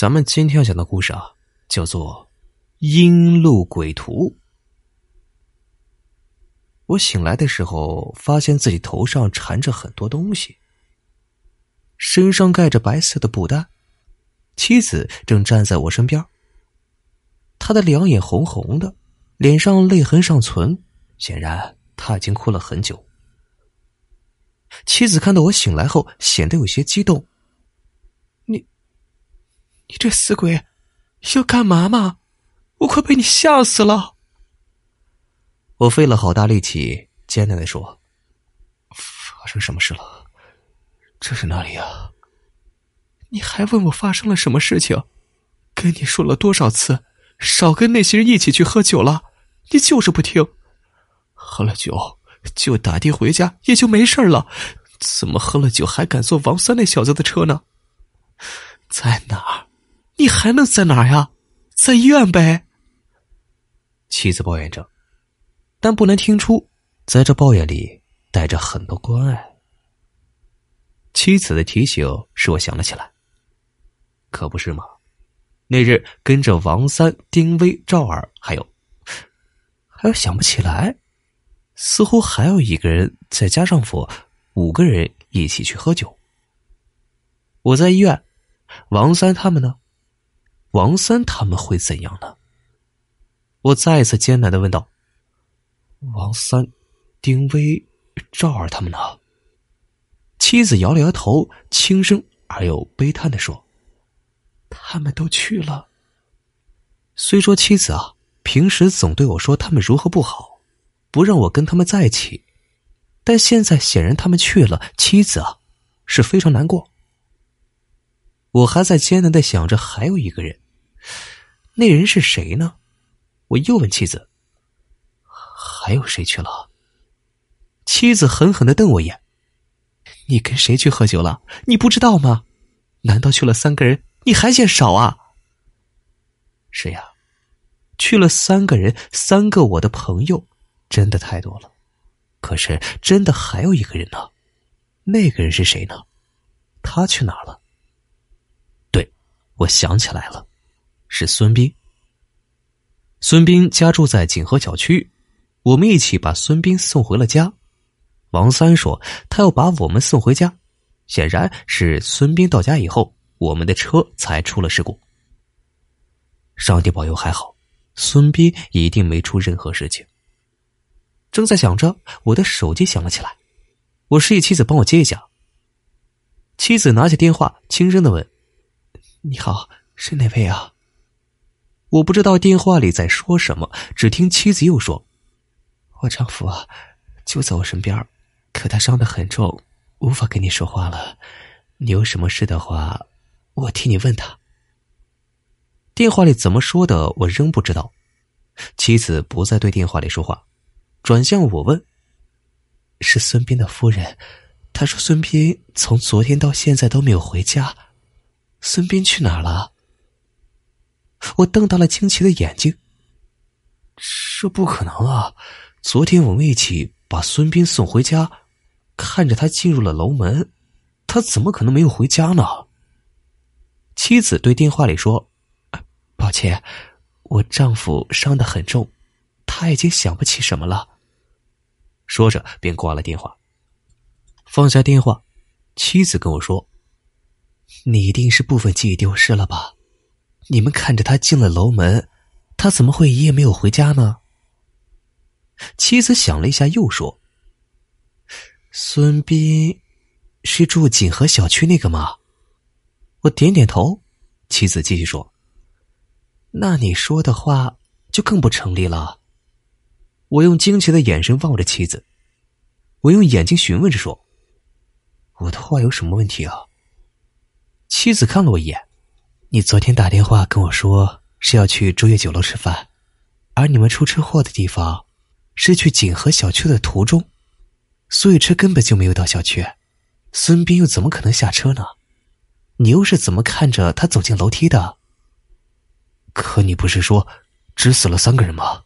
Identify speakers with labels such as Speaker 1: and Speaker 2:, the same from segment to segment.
Speaker 1: 咱们今天要讲的故事啊，叫做《阴路鬼图》。我醒来的时候，发现自己头上缠着很多东西，身上盖着白色的布单，妻子正站在我身边。她的两眼红红的，脸上泪痕尚存，显然她已经哭了很久。妻子看到我醒来后，显得有些激动。
Speaker 2: 你这死鬼，要干嘛嘛？我快被你吓死了！
Speaker 1: 我费了好大力气，艰难的说：“发生什么事了？这是哪里呀？”
Speaker 2: 你还问我发生了什么事情？跟你说了多少次，少跟那些人一起去喝酒了，你就是不听。喝了酒就打的回家，也就没事了。怎么喝了酒还敢坐王三那小子的车呢？在哪儿？你还能在哪儿呀？在医院呗。
Speaker 1: 妻子抱怨着，但不难听出，在这抱怨里带着很多关爱。妻子的提醒使我想了起来，可不是吗？那日跟着王三、丁威、赵二，还有，还有想不起来，似乎还有一个人，再加上我，五个人一起去喝酒。我在医院，王三他们呢？王三他们会怎样呢？我再一次艰难的问道：“王三、丁威、赵二他们呢？”妻子摇了摇头，轻声而又悲叹的说：“
Speaker 2: 他们都去了。”
Speaker 1: 虽说妻子啊，平时总对我说他们如何不好，不让我跟他们在一起，但现在显然他们去了，妻子啊是非常难过。我还在艰难的想着，还有一个人，那人是谁呢？我又问妻子：“还有谁去了？”妻子狠狠的瞪我一眼：“
Speaker 2: 你跟谁去喝酒了？你不知道吗？难道去了三个人？你还嫌少啊？”
Speaker 1: 是呀，去了三个人，三个我的朋友，真的太多了。可是真的还有一个人呢？那个人是谁呢？他去哪了？我想起来了，是孙斌。孙斌家住在锦河小区，我们一起把孙斌送回了家。王三说他要把我们送回家，显然是孙斌到家以后，我们的车才出了事故。上帝保佑，还好，孙斌一定没出任何事情。正在想着，我的手机响了起来，我示意妻子帮我接一下。妻子拿起电话，轻声的问。
Speaker 2: 你好，是哪位啊？
Speaker 1: 我不知道电话里在说什么，只听妻子又说：“
Speaker 2: 我丈夫啊，就在我身边，可他伤得很重，无法跟你说话了。你有什么事的话，我替你问他。”
Speaker 1: 电话里怎么说的，我仍不知道。妻子不再对电话里说话，转向我问：“
Speaker 2: 是孙斌的夫人，他说孙斌从昨天到现在都没有回家。”孙斌去哪儿了？
Speaker 1: 我瞪大了惊奇的眼睛。这不可能啊！昨天我们一起把孙斌送回家，看着他进入了楼门，他怎么可能没有回家呢？妻子对电话里说：“
Speaker 2: 抱歉，我丈夫伤得很重，他已经想不起什么了。”
Speaker 1: 说着便挂了电话。放下电话，妻子跟我说。
Speaker 2: 你一定是部分记忆丢失了吧？你们看着他进了楼门，他怎么会一夜没有回家呢？
Speaker 1: 妻子想了一下，又说：“
Speaker 2: 孙斌是住锦河小区那个吗？”
Speaker 1: 我点点头。妻子继续说：“
Speaker 2: 那你说的话就更不成立了。”
Speaker 1: 我用惊奇的眼神望着妻子，我用眼睛询问着说：“我的话有什么问题啊？”妻子看了我一眼，
Speaker 2: 你昨天打电话跟我说是要去珠月酒楼吃饭，而你们出车祸的地方是去锦河小区的途中，所以车根本就没有到小区。孙斌又怎么可能下车呢？你又是怎么看着他走进楼梯的？
Speaker 1: 可你不是说只死了三个人吗？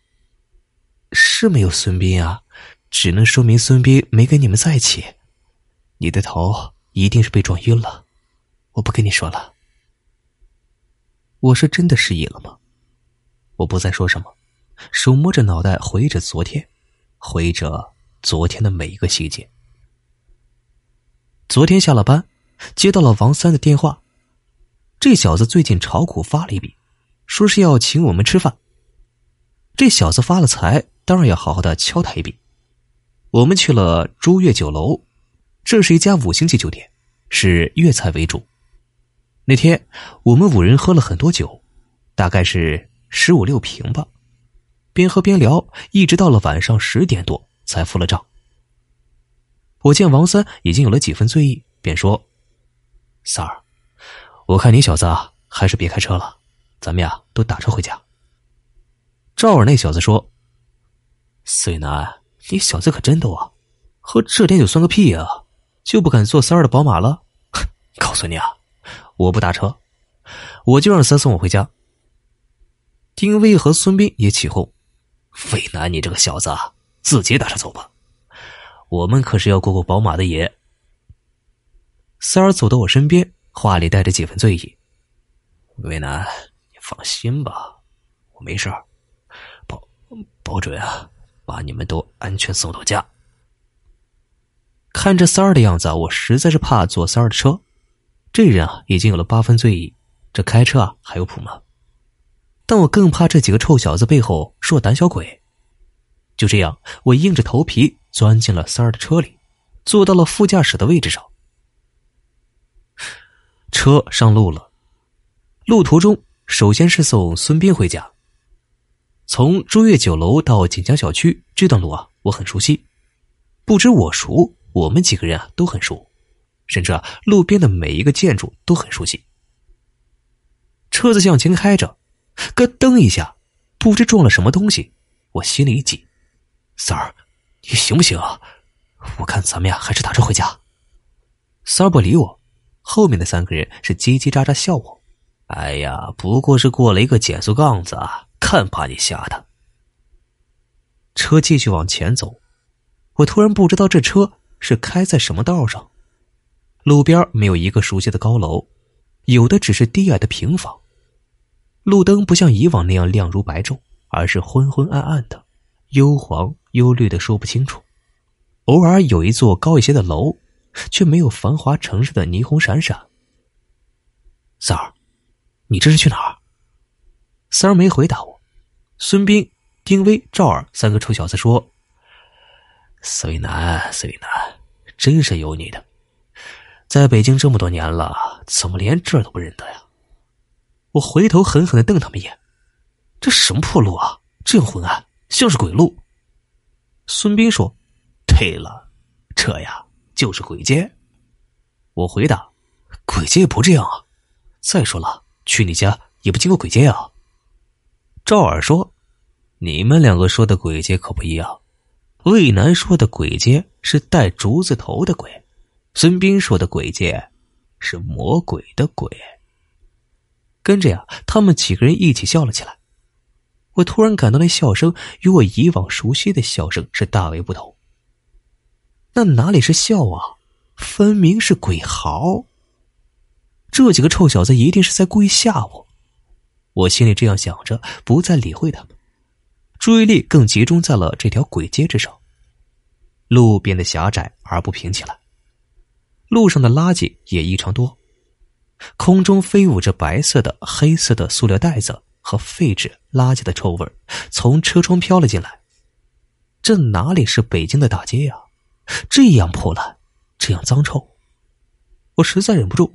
Speaker 2: 是没有孙斌啊，只能说明孙斌没跟你们在一起。你的头一定是被撞晕了。我不跟你说了。
Speaker 1: 我是真的失忆了吗？我不再说什么，手摸着脑袋回忆着昨天，回忆着昨天的每一个细节。昨天下了班，接到了王三的电话，这小子最近炒股发了一笔，说是要请我们吃饭。这小子发了财，当然要好好的敲他一笔。我们去了珠月酒楼，这是一家五星级酒店，是粤菜为主。那天我们五人喝了很多酒，大概是十五六瓶吧，边喝边聊，一直到了晚上十点多才付了账。我见王三已经有了几分醉意，便说：“三儿，我看你小子啊，还是别开车了，咱们呀都打车回家。”赵尔那小子说：“孙楠。”你小子可真逗啊！喝这点酒算个屁呀！就不敢坐三儿的宝马了？告诉你啊，我不打车，我就让三送我回家。丁威和孙斌也起哄：“魏南，你这个小子，自己打车走吧，我们可是要过过宝马的瘾。”三儿走到我身边，话里带着几分醉意：“魏南，你放心吧，我没事儿，保保准啊。”把你们都安全送到家。看着三儿的样子，我实在是怕坐三儿的车。这人啊，已经有了八分醉意，这开车啊还有谱吗？但我更怕这几个臭小子背后是我胆小鬼。就这样，我硬着头皮钻进了三儿的车里，坐到了副驾驶的位置上。车上路了，路途中首先是送孙斌回家。从珠月酒楼到锦江小区这段路啊，我很熟悉。不止我熟，我们几个人啊都很熟，甚至啊路边的每一个建筑都很熟悉。车子向前开着，咯噔一下，不知撞了什么东西，我心里一紧。三儿，你行不行啊？我看咱们呀还是打车回家。三儿不理我，后面的三个人是叽叽喳喳笑我。哎呀，不过是过了一个减速杠子啊。看把你吓的！车继续往前走，我突然不知道这车是开在什么道上。路边没有一个熟悉的高楼，有的只是低矮的平房。路灯不像以往那样亮如白昼，而是昏昏暗暗的，幽黄幽绿的说不清楚。偶尔有一座高一些的楼，却没有繁华城市的霓虹闪闪。三儿，你这是去哪儿？三儿没回答我。孙斌、丁威、赵二三个臭小子说：“孙伟南，孙伟南，真是有你的，在北京这么多年了，怎么连这都不认得呀？”我回头狠狠的瞪他们一眼：“这什么破路啊？这样昏暗，像是鬼路。”孙斌说：“对了，这呀就是鬼街。”我回答：“鬼街也不这样啊！再说了，去你家也不经过鬼街啊。”赵尔说：“你们两个说的鬼街可不一样。魏南说的鬼街是带竹字头的鬼，孙斌说的鬼街是魔鬼的鬼。”跟着呀，他们几个人一起笑了起来。我突然感到那笑声与我以往熟悉的笑声是大为不同。那哪里是笑啊，分明是鬼嚎！这几个臭小子一定是在故意吓我。我心里这样想着，不再理会他们，注意力更集中在了这条鬼街之上。路变得狭窄而不平起来，路上的垃圾也异常多，空中飞舞着白色的、黑色的塑料袋子和废纸垃圾的臭味从车窗飘了进来。这哪里是北京的大街呀？这样破烂，这样脏臭，我实在忍不住。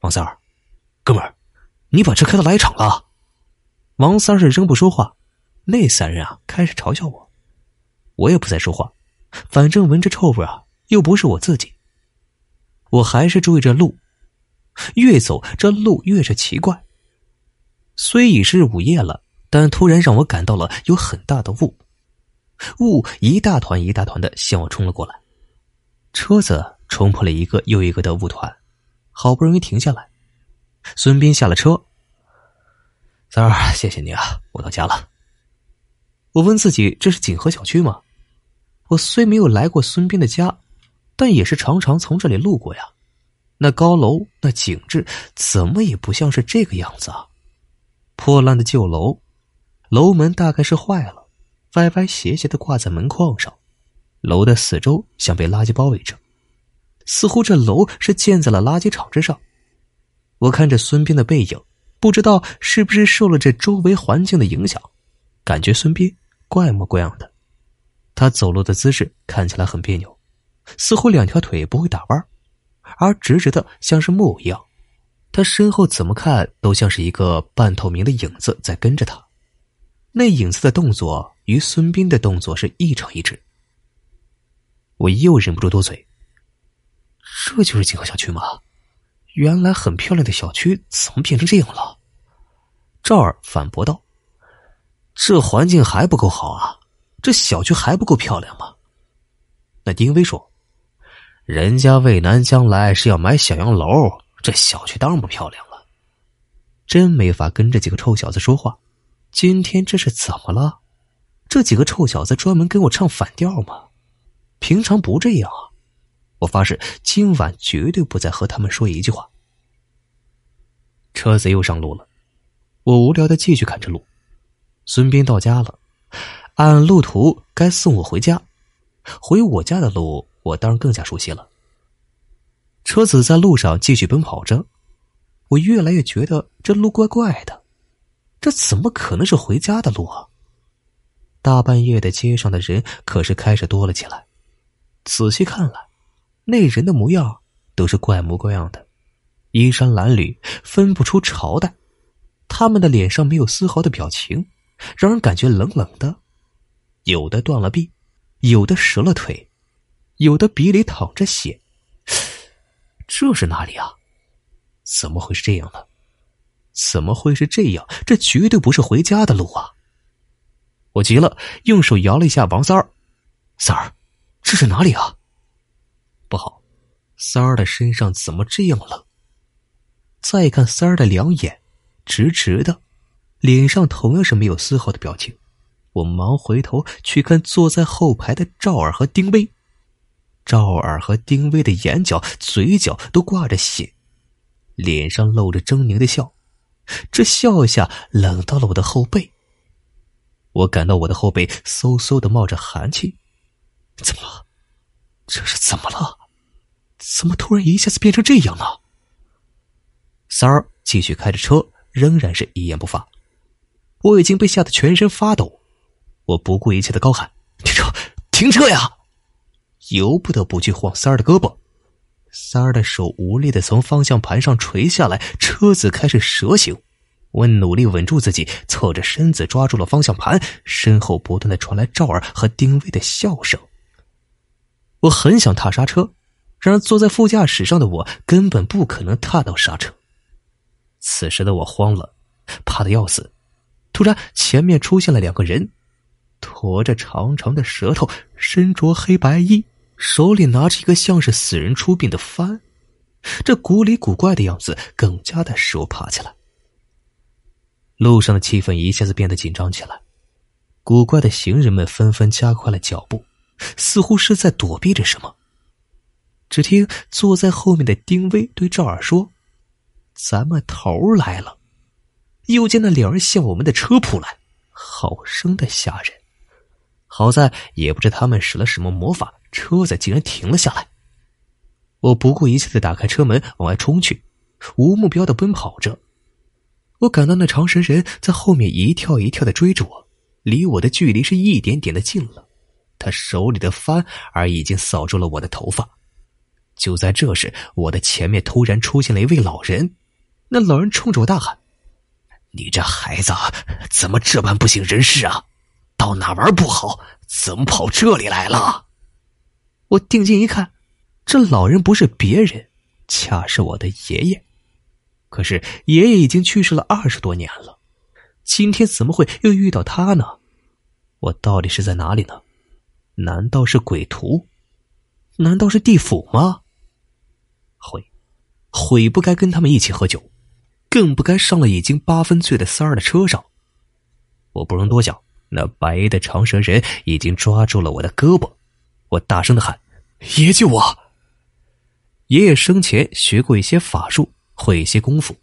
Speaker 1: 王三儿，哥们儿。你把车开到垃圾场了，王三是仍不说话，那三人啊开始嘲笑我，我也不再说话，反正闻着臭味啊，又不是我自己。我还是注意着路，越走这路越是奇怪。虽已是午夜了，但突然让我感到了有很大的雾，雾一大团一大团的向我冲了过来，车子冲破了一个又一个的雾团，好不容易停下来。孙斌下了车，三儿，谢谢你啊，我到家了。我问自己，这是锦和小区吗？我虽没有来过孙斌的家，但也是常常从这里路过呀。那高楼，那景致，怎么也不像是这个样子啊。破烂的旧楼，楼门大概是坏了，歪歪斜斜的挂在门框上。楼的四周像被垃圾包围着，似乎这楼是建在了垃圾场之上。我看着孙斌的背影，不知道是不是受了这周围环境的影响，感觉孙斌怪模怪样的。他走路的姿势看起来很别扭，似乎两条腿不会打弯，而直直的像是木偶一样。他身后怎么看都像是一个半透明的影子在跟着他，那影子的动作与孙斌的动作是一成一致。我又忍不住多嘴：“这就是锦和小区吗？原来很漂亮的小区，怎么变成这样了？”赵儿反驳道：“这环境还不够好啊，这小区还不够漂亮吗？”那丁威说：“人家渭南将来是要买小洋楼，这小区当然不漂亮了。”真没法跟这几个臭小子说话。今天这是怎么了？这几个臭小子专门跟我唱反调吗？平常不这样啊！我发誓，今晚绝对不再和他们说一句话。车子又上路了，我无聊的继续看着路。孙斌到家了，按路途该送我回家。回我家的路，我当然更加熟悉了。车子在路上继续奔跑着，我越来越觉得这路怪怪的，这怎么可能是回家的路啊？大半夜的，街上的人可是开始多了起来。仔细看来，那人的模样都是怪模怪样的，衣衫褴褛，分不出朝代。他们的脸上没有丝毫的表情，让人感觉冷冷的。有的断了臂，有的折了腿，有的鼻里淌着血。这是哪里啊？怎么会是这样呢？怎么会是这样？这绝对不是回家的路啊！我急了，用手摇了一下王三儿，三儿。这是哪里啊？不好，三儿的身上怎么这样冷？再看三儿的两眼，直直的，脸上同样是没有丝毫的表情。我忙回头去看坐在后排的赵尔和丁威，赵尔和丁威的眼角、嘴角都挂着血，脸上露着狰狞的笑，这笑下冷到了我的后背。我感到我的后背嗖嗖的冒着寒气。怎么了？这是怎么了？怎么突然一下子变成这样了？三儿继续开着车，仍然是一言不发。我已经被吓得全身发抖，我不顾一切的高喊：“停车！停车呀！”由不得不去晃三儿的胳膊。三儿的手无力的从方向盘上垂下来，车子开始蛇行。我努力稳住自己，侧着身子抓住了方向盘，身后不断的传来赵儿和丁威的笑声。我很想踏刹车，然而坐在副驾驶上的我根本不可能踏到刹车。此时的我慌了，怕的要死。突然，前面出现了两个人，驮着长长的舌头，身着黑白衣，手里拿着一个像是死人出殡的幡，这古里古怪的样子更加的使我怕起来。路上的气氛一下子变得紧张起来，古怪的行人们纷纷加快了脚步。似乎是在躲避着什么。只听坐在后面的丁威对赵二说：“咱们头来了。”又见那两人向我们的车扑来，好生的吓人。好在也不知他们使了什么魔法，车子竟然停了下来。我不顾一切的打开车门往外冲去，无目标的奔跑着。我感到那长蛇人在后面一跳一跳的追着我，离我的距离是一点点的近了。他手里的幡儿已经扫住了我的头发。就在这时，我的前面突然出现了一位老人。那老人冲着我大喊：“你这孩子怎么这般不省人事啊？到哪玩不好，怎么跑这里来了？”我定睛一看，这老人不是别人，恰是我的爷爷。可是爷爷已经去世了二十多年了，今天怎么会又遇到他呢？我到底是在哪里呢？难道是鬼徒？难道是地府吗？悔，悔不该跟他们一起喝酒，更不该上了已经八分醉的三儿的车上。我不容多想，那白衣的长蛇人已经抓住了我的胳膊。我大声的喊：“爷救我！”爷爷生前学过一些法术，会一些功夫。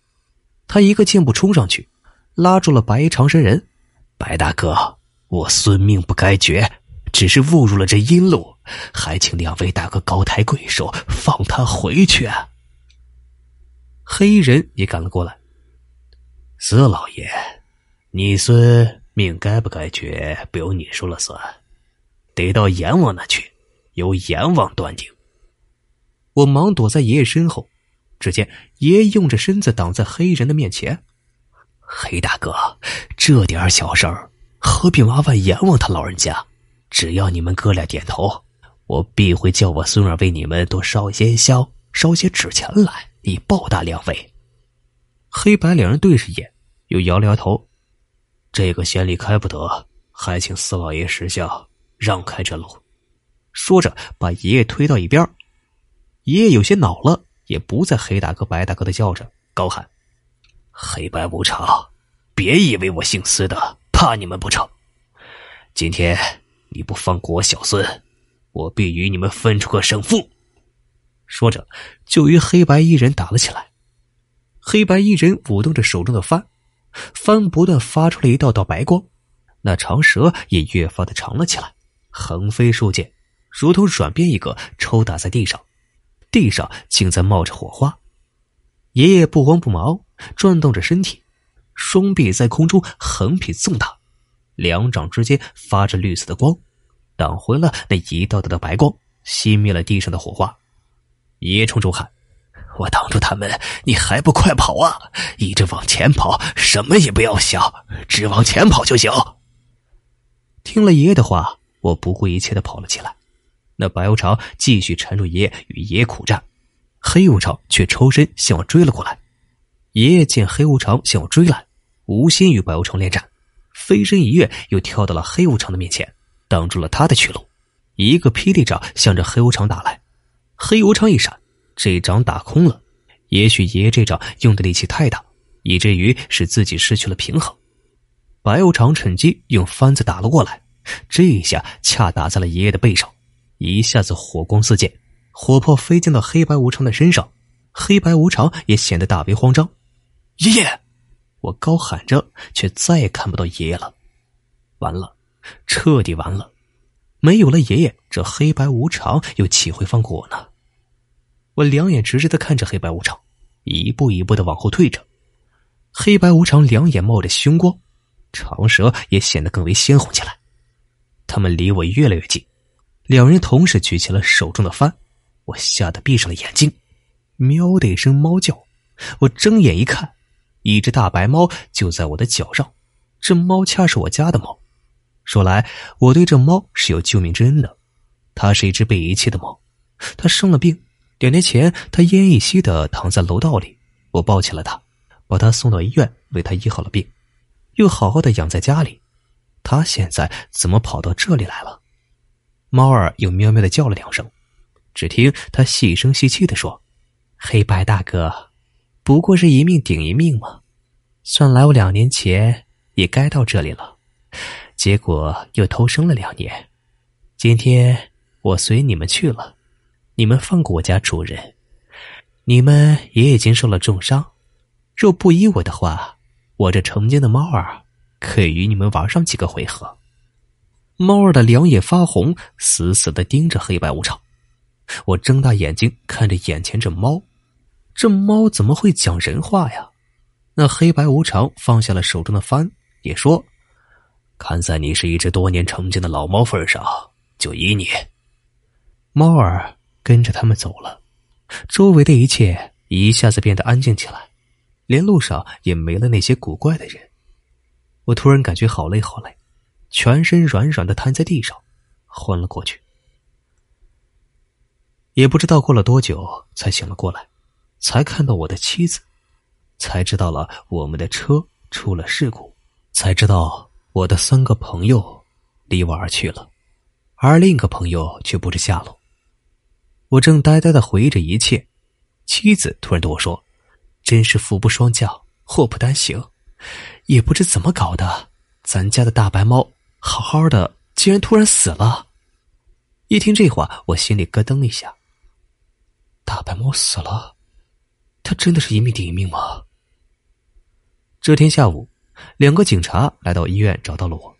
Speaker 1: 他一个箭步冲上去，拉住了白衣长蛇人。白大哥，我孙命不该绝，只是误入了这阴路，还请两位大哥高抬贵手，放他回去。黑衣人也赶了过来。四老爷，你孙命该不该绝，不由你说了算，得到阎王那去，由阎王断定。我忙躲在爷爷身后，只见爷爷用着身子挡在黑人的面前。黑大哥，这点小事儿，何必麻烦阎王他老人家？只要你们哥俩点头，我必会叫我孙儿为你们多烧些香，烧些纸钱来，以报答两位。黑白两人对视一眼，又摇了摇头：“这个先例开不得，还请四老爷识相，让开这路。”说着，把爷爷推到一边。爷爷有些恼了，也不再黑大哥、白大哥的叫着，高喊。黑白无常，别以为我姓司的怕你们不成。今天你不放过我小孙，我必与你们分出个胜负。说着，就与黑白衣人打了起来。黑白衣人舞动着手中的幡，帆不断发出了一道道白光，那长蛇也越发的长了起来，横飞竖剑，如同软鞭一个抽打在地上，地上竟在冒着火花。爷爷不慌不忙。转动着身体，双臂在空中横劈纵打，两掌之间发着绿色的光，挡回了那一道道的白光，熄灭了地上的火花。爷爷冲出喊：“我挡住他们，你还不快跑啊！一直往前跑，什么也不要想，只往前跑就行。”听了爷爷的话，我不顾一切的跑了起来。那白无常继续缠住爷爷，与爷爷苦战，黑无常却抽身向我追了过来。爷爷见黑无常向我追来，无心与白无常恋战，飞身一跃，又跳到了黑无常的面前，挡住了他的去路。一个霹雳掌向着黑无常打来，黑无常一闪，这掌打空了。也许爷爷这掌用的力气太大，以至于使自己失去了平衡。白无常趁机用幡子打了过来，这一下恰打在了爷爷的背上，一下子火光四溅，火炮飞溅到黑白无常的身上，黑白无常也显得大为慌张。爷爷，我高喊着，却再也看不到爷爷了。完了，彻底完了！没有了爷爷，这黑白无常又岂会放过我呢？我两眼直直的看着黑白无常，一步一步的往后退着。黑白无常两眼冒着凶光，长蛇也显得更为鲜红起来。他们离我越来越近，两人同时举起了手中的幡，我吓得闭上了眼睛。喵的一声猫叫，我睁眼一看。一只大白猫就在我的脚上，这猫恰是我家的猫。说来，我对这猫是有救命之恩的。它是一只被遗弃的猫，它生了病，两年前他奄奄一息的躺在楼道里，我抱起了他，把他送到医院，为他医好了病，又好好的养在家里。他现在怎么跑到这里来了？猫儿又喵喵的叫了两声，只听他细声细气的说：“黑白大哥。”不过是一命顶一命嘛，算来我两年前也该到这里了，结果又偷生了两年。今天我随你们去了，你们放过我家主人。你们也已经受了重伤，若不依我的话，我这成精的猫儿可以与你们玩上几个回合。猫儿的两眼发红，死死的盯着黑白无常。我睁大眼睛看着眼前这猫。这猫怎么会讲人话呀？那黑白无常放下了手中的幡，也说：“看在你是一只多年成精的老猫份上，就依你。”猫儿跟着他们走了，周围的一切一下子变得安静起来，连路上也没了那些古怪的人。我突然感觉好累好累，全身软软的瘫在地上，昏了过去。也不知道过了多久才醒了过来。才看到我的妻子，才知道了我们的车出了事故，才知道我的三个朋友离我而去了，而另一个朋友却不知下落。我正呆呆的回忆着一切，妻子突然对我说：“真是福不双降，祸不单行，也不知怎么搞的，咱家的大白猫好好的，竟然突然死了。”一听这话，我心里咯噔一下。大白猫死了。他真的是一命抵一命吗？这天下午，两个警察来到医院找到了我，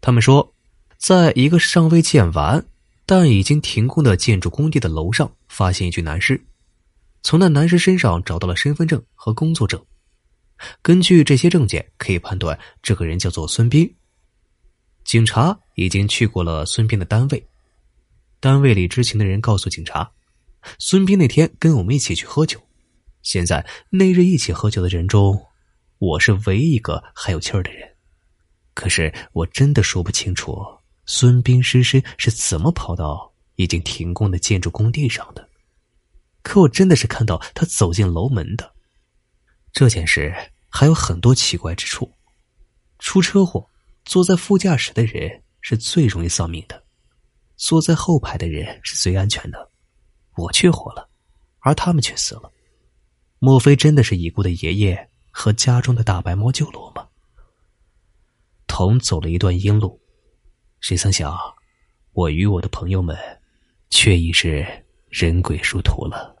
Speaker 1: 他们说，在一个尚未建完但已经停工的建筑工地的楼上发现一具男尸，从那男尸身上找到了身份证和工作证。根据这些证件，可以判断这个人叫做孙斌。警察已经去过了孙斌的单位，单位里知情的人告诉警察，孙斌那天跟我们一起去喝酒。现在那日一起喝酒的人中，我是唯一一个还有气儿的人。可是我真的说不清楚，孙斌尸身是怎么跑到已经停工的建筑工地上的。可我真的是看到他走进楼门的。这件事还有很多奇怪之处。出车祸，坐在副驾驶的人是最容易丧命的，坐在后排的人是最安全的。我却活了，而他们却死了。莫非真的是已故的爷爷和家中的大白猫救了我吗？同走了一段阴路，谁曾想，我与我的朋友们，却已是人鬼殊途了。